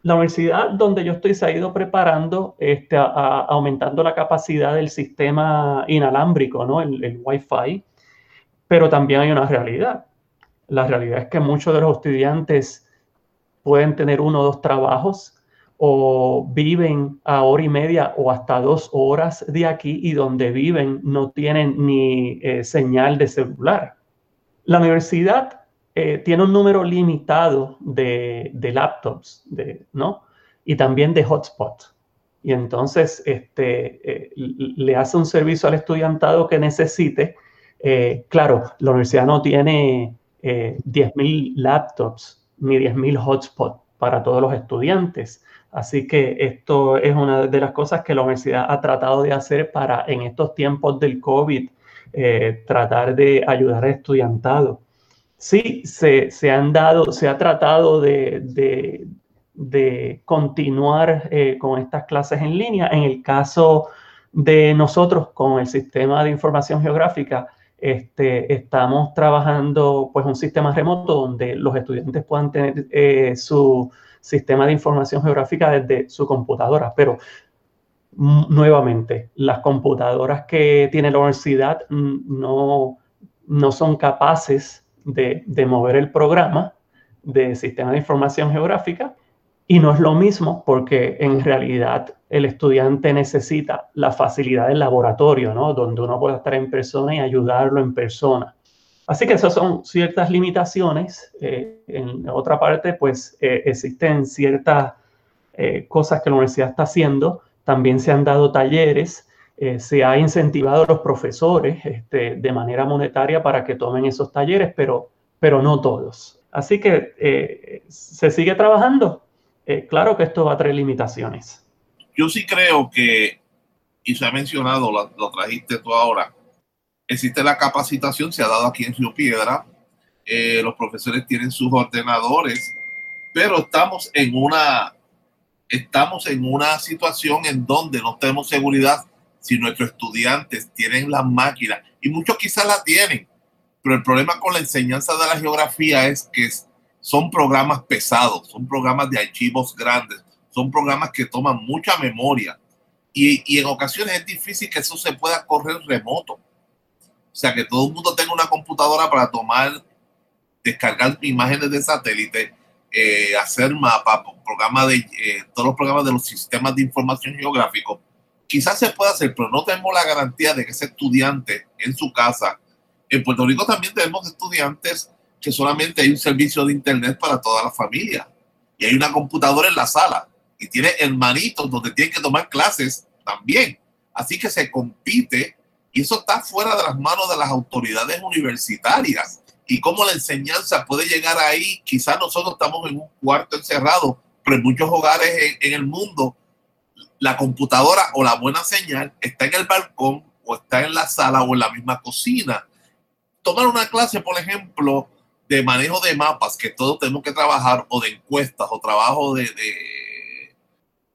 S3: La universidad donde yo estoy se ha ido preparando, este, aumentando la capacidad del sistema inalámbrico, ¿no? el, Wi-Fi, pero también hay una realidad. La realidad es que muchos de los estudiantes pueden tener uno o dos trabajos o viven a hora y media o hasta dos horas de aquí y donde viven no tienen ni eh, señal de celular. La universidad eh, tiene un número limitado de, laptops, de, ¿no? Y también de hotspots. Y entonces este, eh, le hace un servicio al estudiantado que necesite. Eh, claro, la universidad no tiene 10.000 laptops ni 10.000 hotspots para todos los estudiantes. Así que esto es una de las cosas que la universidad ha tratado de hacer para en estos tiempos del COVID, tratar de ayudar al estudiantado sí se, han dado, se ha tratado de, continuar eh, con estas clases en línea. En el caso de nosotros con el sistema de información geográfica, este, estamos trabajando pues un sistema remoto donde los estudiantes puedan tener eh, su sistema de información geográfica desde su computadora, pero nuevamente, las computadoras que tiene la universidad no, no son capaces de, mover el programa de sistema de información geográfica y no es lo mismo porque en realidad el estudiante necesita la facilidad del laboratorio, ¿no? Donde uno puede estar en persona y ayudarlo en persona. Así que esas son ciertas limitaciones. Eh, en otra parte, pues eh, existen ciertas eh, cosas que la universidad está haciendo. También se han dado talleres eh, se ha incentivado a los profesores este, de manera monetaria para que tomen esos talleres, pero, pero no todos. Así que eh, se sigue trabajando. Eh, claro que esto va a traer limitaciones.
S2: Yo sí creo que, y se ha mencionado, lo, trajiste tú ahora, existe la capacitación, se ha dado aquí en Río Piedra, los profesores tienen sus ordenadores, pero estamos en una estamos en una situación en donde no tenemos seguridad si nuestros estudiantes tienen las máquinas, y muchos quizás la tienen, pero el problema con la enseñanza de la geografía es que son programas pesados, son programas de archivos grandes, son programas que toman mucha memoria y, en ocasiones es difícil que eso se pueda correr remoto. O sea, que todo el mundo tenga una computadora para tomar, descargar imágenes de satélite, eh, hacer mapas, programa de, eh, todos los programas de los sistemas de información geográfico quizás se pueda hacer, pero no tenemos la garantía de que ese estudiante en su casa, en Puerto Rico también tenemos estudiantes que solamente hay un servicio de internet para toda la familia y hay una computadora en la sala y tiene hermanitos donde tienen que tomar clases también. Así que se compite y eso está fuera de las manos de las autoridades universitarias. Y cómo la enseñanza puede llegar ahí, quizás nosotros estamos en un cuarto encerrado, pero en muchos hogares en, el mundo, la computadora o la buena señal está en el balcón o está en la sala o en la misma cocina. Tomar una clase, por ejemplo, de manejo de mapas que todos tenemos que trabajar o de encuestas o trabajo de,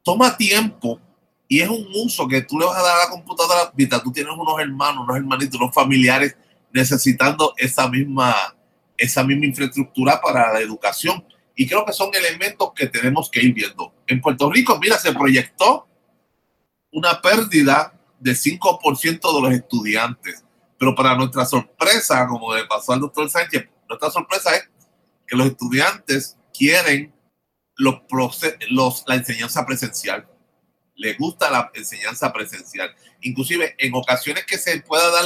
S2: toma tiempo y es un uso que tú le vas a dar a la computadora mientras tú tienes unos hermanos, unos hermanitos, unos familiares necesitando esa misma, esa misma infraestructura para la educación. Y creo que son elementos que tenemos que ir viendo. En Puerto Rico, mira, se proyectó una pérdida de 5% de los estudiantes. Pero para nuestra sorpresa, como le pasó al doctor Sánchez, nuestra sorpresa es que los estudiantes quieren los, los, la enseñanza presencial le gusta la enseñanza presencial. Inclusive en ocasiones que se pueda dar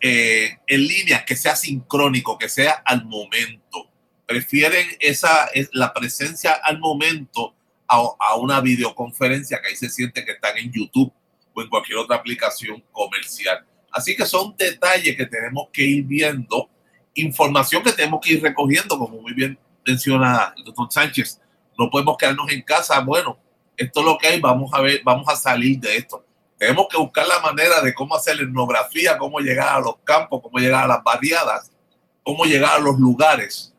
S2: eh, en línea, que sea sincrónico, que sea al momento. Prefieren esa, la presencia al momento a, a una videoconferencia que ahí se siente que están en YouTube o en cualquier otra aplicación comercial. Así que son detalles que tenemos que ir viendo, información que tenemos que ir recogiendo, como muy bien menciona el doctor Sánchez. No podemos quedarnos en casa, bueno, esto es lo que hay, vamos a ver, vamos a salir de esto. Tenemos que buscar la manera de cómo hacer la etnografía, cómo llegar a los campos, cómo llegar a las barriadas, cómo llegar a los lugares,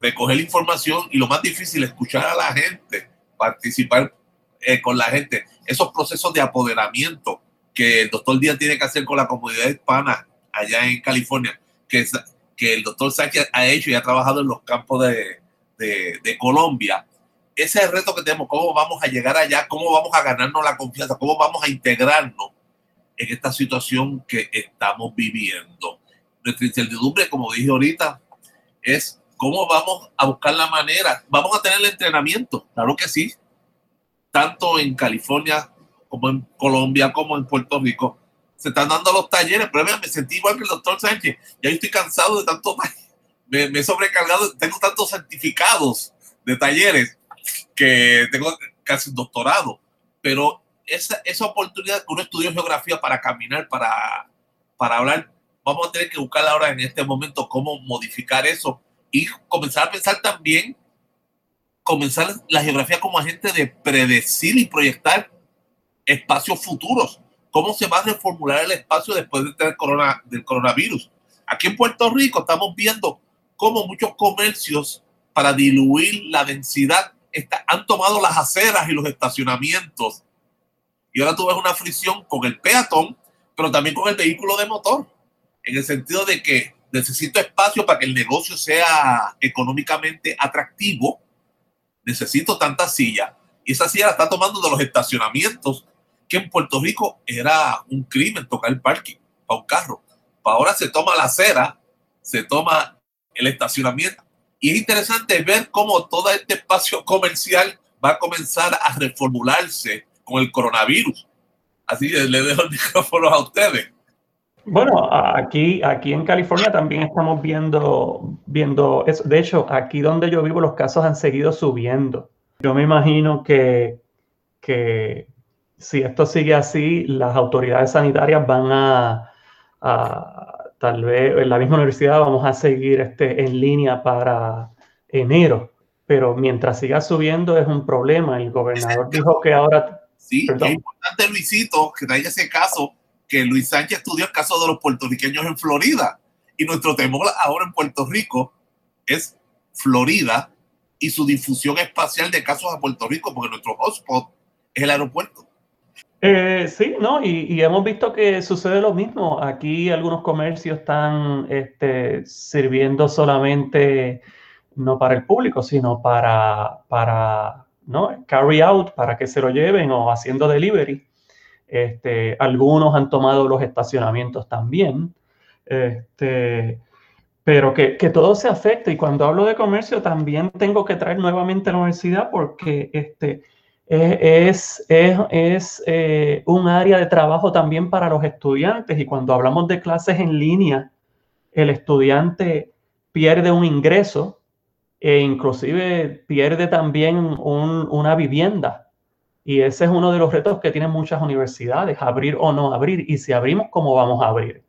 S2: recoger información y lo más difícil, escuchar a la gente, participar eh, con la gente, esos procesos de apoderamiento que el doctor Díaz tiene que hacer con la comunidad hispana allá en California, que, el doctor Sánchez ha hecho y ha trabajado en los campos de, de, de Colombia ese es el reto que tenemos, cómo vamos a llegar allá, cómo vamos a ganarnos la confianza, cómo vamos a integrarnos en esta situación que estamos viviendo. Nuestra incertidumbre, como dije ahorita, es cómo vamos a buscar la manera. Vamos a tener el entrenamiento, claro que sí, tanto en California como en Colombia, como en Puerto Rico. Se están dando los talleres, pero me sentí igual que el doctor Sánchez. Ya estoy cansado de tanto, me, me he sobrecargado, tengo tantos certificados de talleres que tengo casi un doctorado, pero esa, esa oportunidad que uno estudió geografía para caminar, para, para hablar, vamos a tener que buscar ahora en este momento cómo modificar eso y comenzar a pensar también, comenzar la geografía como agente de predecir y proyectar espacios futuros. ¿Cómo se va a reformular el espacio después de tener corona, del coronavirus? Aquí en Puerto Rico estamos viendo cómo muchos comercios, para diluir la densidad han tomado las aceras y los estacionamientos. Y ahora tú ves una fricción con el peatón, pero también con el vehículo de motor, en el sentido de que necesito espacio para que el negocio sea económicamente atractivo, necesito tanta silla. Y esa silla la está tomando de los estacionamientos, que en Puerto Rico era un crimen tocar el parking para un carro. Ahora se toma la acera, se toma el estacionamiento y es interesante ver cómo todo este espacio comercial va a comenzar a reformularse con el coronavirus. Así que le dejo el micrófono a ustedes.
S3: Bueno, aquí, aquí en California también estamos viendo, viendo eso. De hecho, aquí donde yo vivo los casos han seguido subiendo. Yo me imagino que, que si esto sigue así, las autoridades sanitarias van a, a tal vez en la misma universidad vamos a seguir este, en línea para enero, pero mientras siga subiendo es un problema. El gobernador dijo que ahora...
S2: Sí, es importante, Luisito, que traiga ese caso, que Luis Sánchez estudió el caso de los puertorriqueños en Florida. Y nuestro temor ahora en Puerto Rico es Florida y su difusión espacial de casos a Puerto Rico, porque nuestro hotspot es el aeropuerto.
S3: Eh, sí, ¿no? Y, hemos visto que sucede lo mismo. Aquí algunos comercios están este, sirviendo solamente no para el público, sino para, para ¿no? carry out, para que se lo lleven o haciendo delivery. Este, algunos han tomado los estacionamientos también. Este, pero que, que, todo se afecta. Y cuando hablo de comercio, también tengo que traer nuevamente a la universidad porque este, es, es, es eh, un área de trabajo también para los estudiantes y cuando hablamos de clases en línea, el estudiante pierde un ingreso e inclusive pierde también una vivienda. Y ese es uno de los retos que tienen muchas universidades, abrir o no abrir. Y si abrimos, ¿cómo vamos a abrir?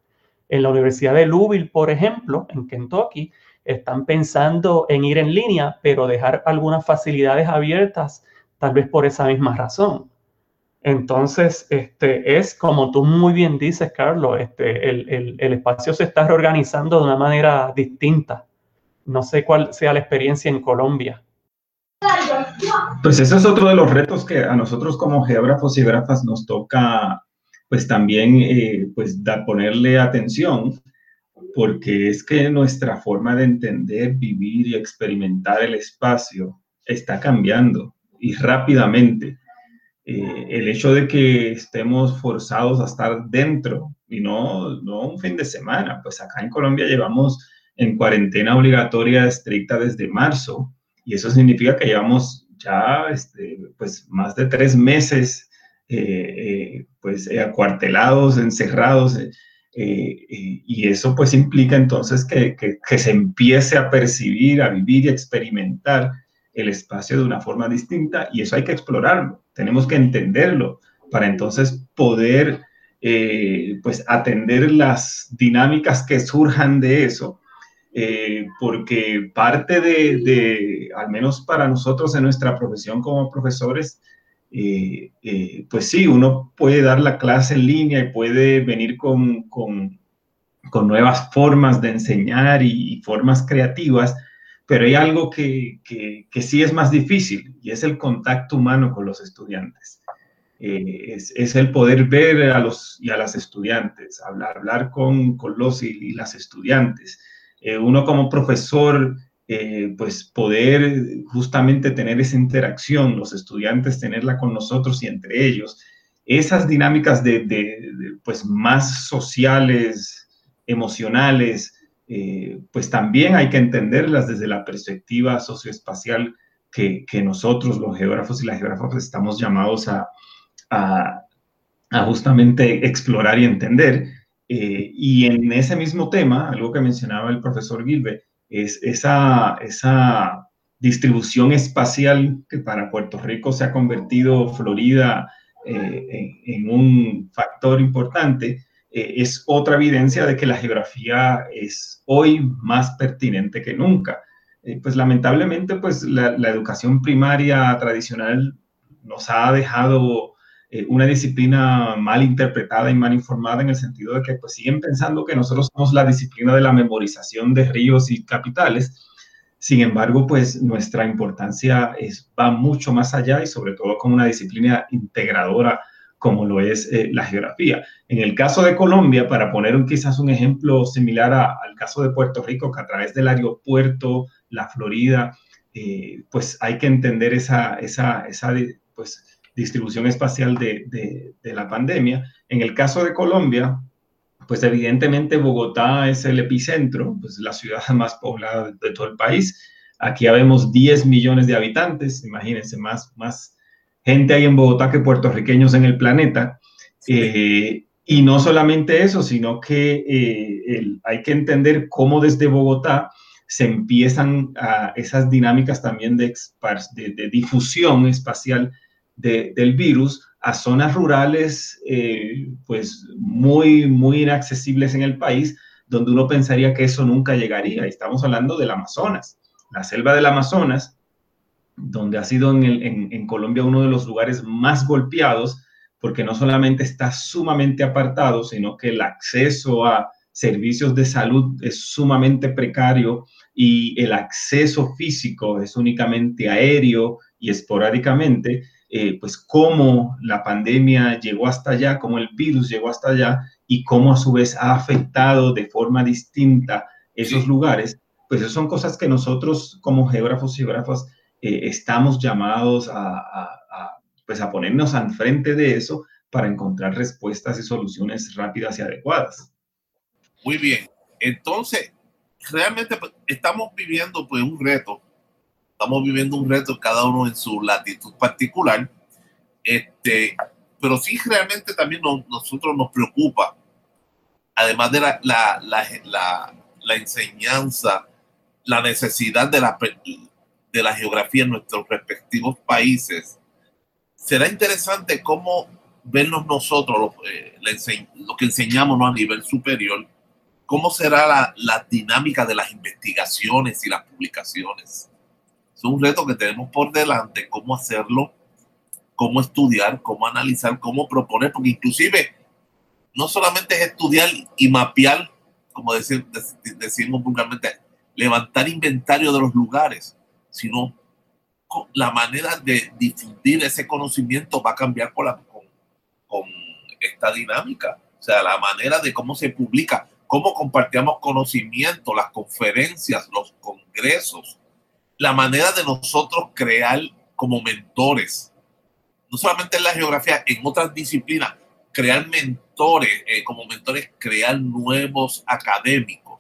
S3: En la Universidad de Louisville, por ejemplo, en Kentucky, están pensando en ir en línea, pero dejar algunas facilidades abiertas, tal vez por esa misma razón. Entonces, este, es como tú muy bien dices, Carlos, este, el, el, espacio se está reorganizando de una manera distinta. No sé cuál sea la experiencia en Colombia.
S4: Pues ese es otro de los retos que a nosotros como geógrafos y geógrafas nos toca, pues también, eh, pues da, ponerle atención, porque es que nuestra forma de entender, vivir y experimentar el espacio está cambiando y rápidamente. Eh, el hecho de que estemos forzados a estar dentro y no, no un fin de semana, pues acá en Colombia llevamos en cuarentena obligatoria estricta desde marzo y eso significa que llevamos ya este, pues más de tres meses eh, eh, pues acuartelados, encerrados y eso pues implica entonces que, que, que se empiece a percibir, a vivir y experimentar el espacio de una forma distinta y eso hay que explorarlo, tenemos que entenderlo para entonces poder eh, pues atender las dinámicas que surjan de eso, eh, porque parte de, al menos para nosotros en nuestra profesión como profesores, eh, pues sí, uno puede dar la clase en línea y puede venir con, con, nuevas formas de enseñar y formas creativas, pero hay algo que, que, sí es más difícil y es el contacto humano con los estudiantes. Eh, es, es, el poder ver a los y a las estudiantes, hablar, hablar con, con los y, las estudiantes. Eh, uno como profesor, eh, pues poder justamente tener esa interacción, los estudiantes tenerla con nosotros y entre ellos, esas dinámicas de, de pues más sociales, emocionales, eh, pues también hay que entenderlas desde la perspectiva socioespacial que, que nosotros, los geógrafos y las geógrafas, estamos llamados a, a, justamente explorar y entender. Eh, y en ese mismo tema, algo que mencionaba el profesor Gilbert, es esa, distribución espacial que para Puerto Rico se ha convertido Florida eh, en, un factor importante, eh, es otra evidencia de que la geografía es hoy más pertinente que nunca. Pues lamentablemente, pues la, educación primaria tradicional nos ha dejado eh, una disciplina mal interpretada y mal informada en el sentido de que pues siguen pensando que nosotros somos la disciplina de la memorización de ríos y capitales. Sin embargo, pues nuestra importancia es, va mucho más allá y sobre todo como una disciplina integradora como lo es eh, la geografía. En el caso de Colombia, para poner quizás un ejemplo similar al caso de Puerto Rico, que a través del aeropuerto, la Florida, eh, pues hay que entender esa, esa, esa pues, distribución espacial de, de, la pandemia. En el caso de Colombia, pues evidentemente Bogotá es el epicentro, pues la ciudad más poblada de todo el país. Aquí habemos 10 millones de habitantes, imagínense, más, más gente hay en Bogotá que puertorriqueños en el planeta. Eh, y no solamente eso, sino que eh, hay que entender cómo desde Bogotá se empiezan a esas dinámicas también de, de, difusión espacial del virus a zonas rurales eh, pues muy, muy inaccesibles en el país, donde uno pensaría que eso nunca llegaría. Estamos hablando del Amazonas. La selva del Amazonas donde ha sido en, Colombia uno de los lugares más golpeados, porque no solamente está sumamente apartado, sino que el acceso a servicios de salud es sumamente precario y el acceso físico es únicamente aéreo y esporádicamente, eh, pues cómo la pandemia llegó hasta allá, cómo el virus llegó hasta allá y cómo a su vez ha afectado de forma distinta esos lugares, pues esas son cosas que nosotros como geógrafos y geógrafas eh, estamos llamados a, pues a ponernos al frente de eso para encontrar respuestas y soluciones rápidas y adecuadas.
S2: Muy bien. Entonces, realmente pues, estamos viviendo pues un reto. Estamos viviendo un reto cada uno en su latitud particular. Este, pero sí realmente también nosotros nos preocupa, además de la, la, la, la enseñanza, la necesidad de la, de la geografía en nuestros respectivos países, será interesante cómo vernos nosotros, eh, lo que enseñamos a nivel superior, ¿Cómo será la dinámica de las investigaciones y las publicaciones? Es un reto que tenemos por delante, cómo hacerlo, cómo estudiar, cómo analizar, cómo proponer, porque inclusive no solamente es estudiar y mapear, como decir, decimos vulgarmente, levantar inventario de los lugares, sino la manera de difundir ese conocimiento va a cambiar con, la, con, con esta dinámica. O sea, la manera de cómo se publica, cómo compartimos conocimiento, las conferencias, los congresos, la manera de nosotros crear como mentores, no solamente en la geografía, en otras disciplinas, crear mentores, eh, como mentores, crear nuevos académicos.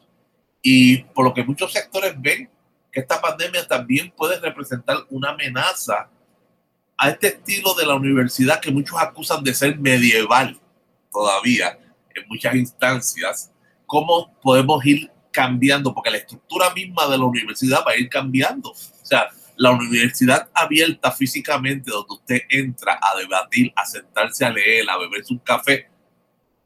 S2: Y por lo que muchos sectores ven que esta pandemia también puede representar una amenaza a este estilo de la universidad que muchos acusan de ser medieval todavía en muchas instancias, cómo podemos ir cambiando, porque la estructura misma de la universidad va a ir cambiando. O sea, la universidad abierta físicamente, donde usted entra a debatir, a sentarse a leer, a beberse un café,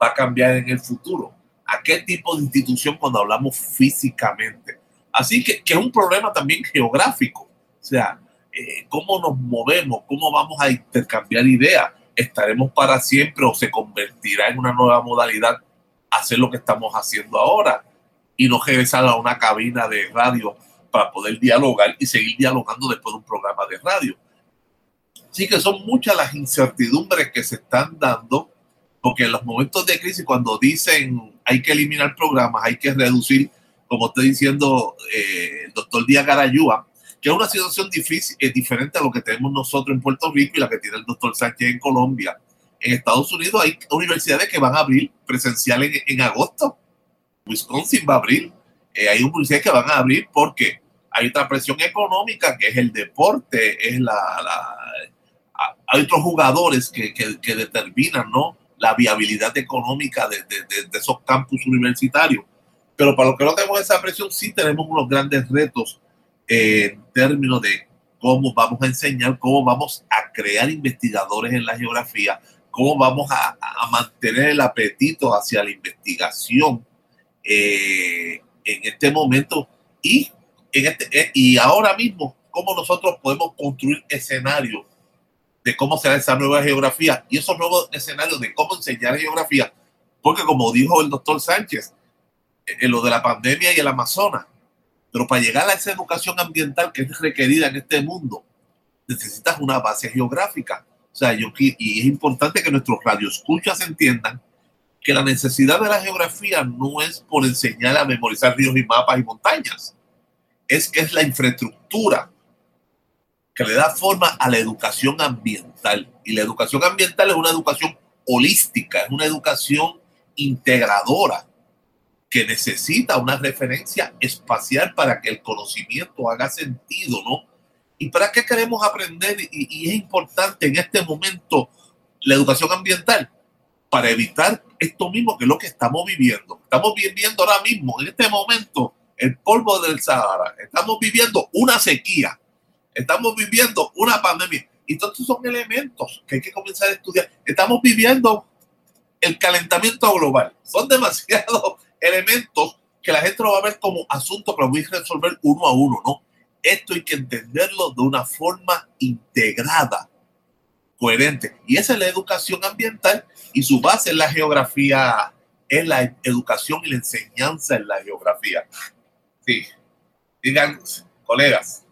S2: va a cambiar en el futuro. ¿A qué tipo de institución cuando hablamos físicamente? Así que, que es un problema también geográfico. O sea, eh, cómo nos movemos, cómo vamos a intercambiar ideas estaremos para siempre o se convertirá en una nueva modalidad hacer lo que estamos haciendo ahora y no regresar a una cabina de radio para poder dialogar y seguir dialogando después de un programa de radio. Así que son muchas las incertidumbres que se están dando, porque en los momentos de crisis, cuando dicen hay que eliminar programas, hay que reducir, como está diciendo eh, el doctor Díaz Garayúa, que es una situación difícil, es diferente a lo que tenemos nosotros en Puerto Rico y la que tiene el doctor Sánchez en Colombia. En Estados Unidos hay universidades que van a abrir presencial en, agosto. Wisconsin va a abrir. Eh, hay universidades que van a abrir porque hay otra presión económica que es el deporte, es la, hay otros jugadores que, que, determinan ¿no? la viabilidad económica de, de, esos campus universitarios. Pero para los que no tenemos esa presión, sí tenemos unos grandes retos en términos de cómo vamos a enseñar, cómo vamos a crear investigadores en la geografía, cómo vamos a, mantener el apetito hacia la investigación eh, en este momento. Y, en este, eh, y ahora mismo, cómo nosotros podemos construir escenarios de cómo será esa nueva geografía y esos nuevos escenarios de cómo enseñar geografía, porque como dijo el doctor Sánchez, en lo de la pandemia y el Amazonas, pero para llegar a esa educación ambiental que es requerida en este mundo, necesitas una base geográfica. O sea, yo, y es importante que nuestros radioescuchas entiendan que la necesidad de la geografía no es por enseñar a memorizar ríos y mapas y montañas, es que es la infraestructura que le da forma a la educación ambiental. Y la educación ambiental es una educación holística, es una educación integradora que necesita una referencia espacial para que el conocimiento haga sentido, ¿no? ¿Y para qué queremos aprender? Y, es importante en este momento la educación ambiental para evitar esto mismo que es lo que estamos viviendo. Estamos viviendo ahora mismo, en este momento, el polvo del Sahara. Estamos viviendo una sequía. Estamos viviendo una pandemia. Y todos estos son elementos que hay que comenzar a estudiar. Estamos viviendo el calentamiento global. Son demasiados elementos que la gente lo va a ver como asunto lo voy a resolver uno a uno, ¿no? Esto hay que entenderlo de una forma integrada, coherente. Y esa es la educación ambiental y su base es la geografía, es la educación y la enseñanza en la geografía. Sí, digan, colegas.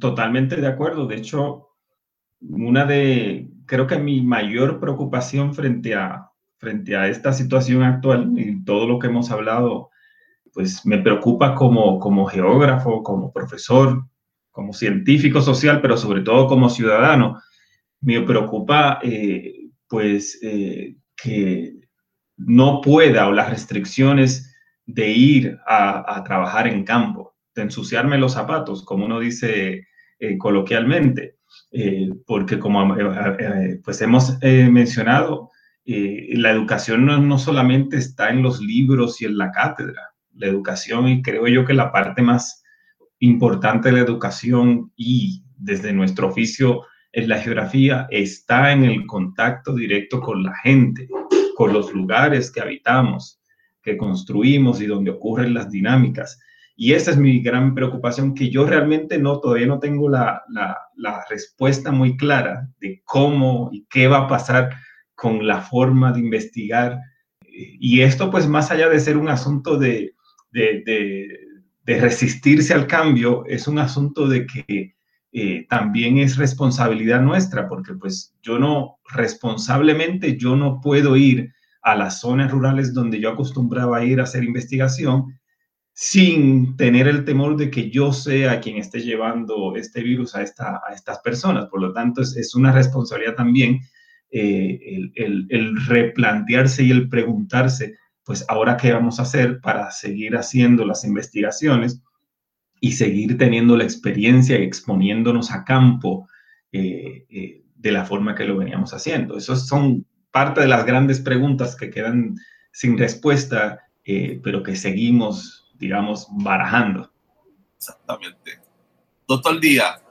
S4: totalmente de acuerdo. De hecho, una de, creo que mi mayor preocupación frente a frente a esta situación actual y todo lo que hemos hablado, pues me preocupa como, como geógrafo, como profesor, como científico social, pero sobre todo como ciudadano. Me preocupa, eh, pues, eh, que no pueda o las restricciones de ir a, trabajar en campo, de ensuciarme los zapatos, como uno dice eh, coloquialmente, porque como pues hemos mencionado, eh, la educación no, no, solamente está en los libros y en la cátedra. La educación, y creo yo que la parte más importante la educación y desde nuestro oficio en la geografía está en el contacto directo con la gente, con los lugares que habitamos, que construimos y donde ocurren las dinámicas. Y esa es mi gran preocupación, que yo realmente no, todavía no tengo la, la, respuesta muy clara de cómo y qué va a pasar con la forma de investigar. Y esto, pues, más allá de ser un asunto de, de, resistirse al cambio, es un asunto de que eh, también es responsabilidad nuestra, porque pues yo no, responsablemente, yo no puedo ir a las zonas rurales donde yo acostumbraba ir a hacer investigación sin tener el temor de que yo sea quien esté llevando este virus a, esta, a estas personas. Por lo tanto, es, una responsabilidad también eh, el, replantearse y el preguntarse, pues ahora qué vamos a hacer para seguir haciendo las investigaciones y seguir teniendo la experiencia y exponiéndonos a campo eh, eh, de la forma que lo veníamos haciendo. Esas son parte de las grandes preguntas que quedan sin respuesta, pero que seguimos digamos, barajando.
S2: Exactamente. Doctor Díaz.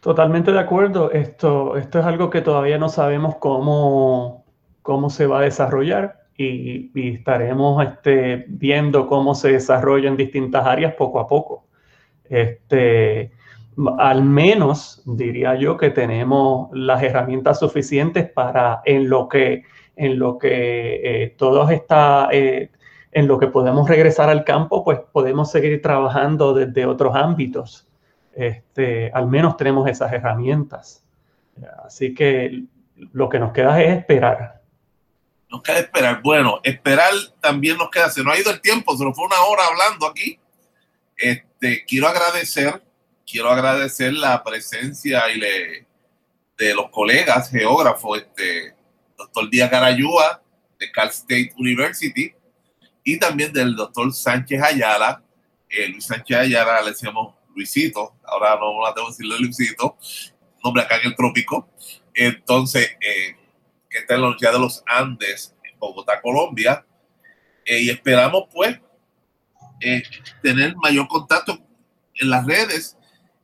S3: Totalmente de acuerdo. Esto, esto es algo que todavía no sabemos cómo, cómo se va a desarrollar y, estaremos este, viendo cómo se desarrolla en distintas áreas poco a poco. Este, al menos diría yo que tenemos las herramientas suficientes para en lo que en lo que eh, todos está eh, en lo que podemos regresar al campo, pues podemos seguir trabajando desde otros ámbitos. Este, al menos tenemos esas herramientas. Así que lo que nos queda es esperar.
S2: Nos queda esperar. Bueno, esperar también nos queda. Se nos ha ido el tiempo, se nos fue una hora hablando aquí. Este, quiero agradecer, quiero agradecer la presencia y le, de los colegas geógrafos, este, doctor Díaz Garayúa de Cal State University, y también del doctor Sánchez Ayala. Eh, Luis Sánchez Ayala le decíamos Luisito, ahora no la tengo que decirle Luisito, nombre acá en el trópico. Entonces, eh, que está en la Universidad de los Andes, en Bogotá, Colombia. Eh, y esperamos, pues, tener mayor contacto en las redes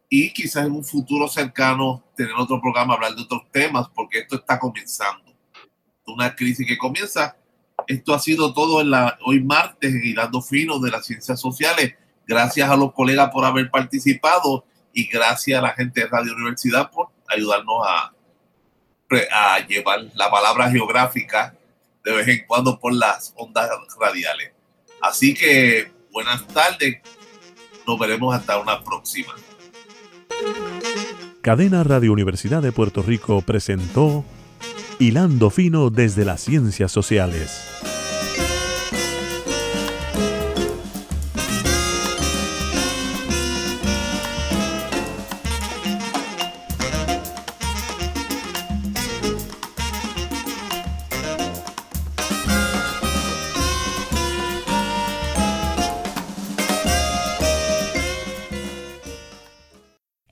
S2: y quizás en un futuro cercano tener otro programa, hablar de otros temas, porque esto está comenzando. Una crisis que comienza esto ha sido todo en la, hoy martes en Hilando Fino de las Ciencias Sociales. Gracias a los colegas por haber participado y gracias a la gente de Radio Universidad por ayudarnos a, a llevar la palabra geográfica de vez en cuando por las ondas radiales. Así que buenas tardes. Nos veremos hasta una próxima.
S1: Cadena Radio Universidad de Puerto Rico presentó Hilando Fino desde las Ciencias Sociales.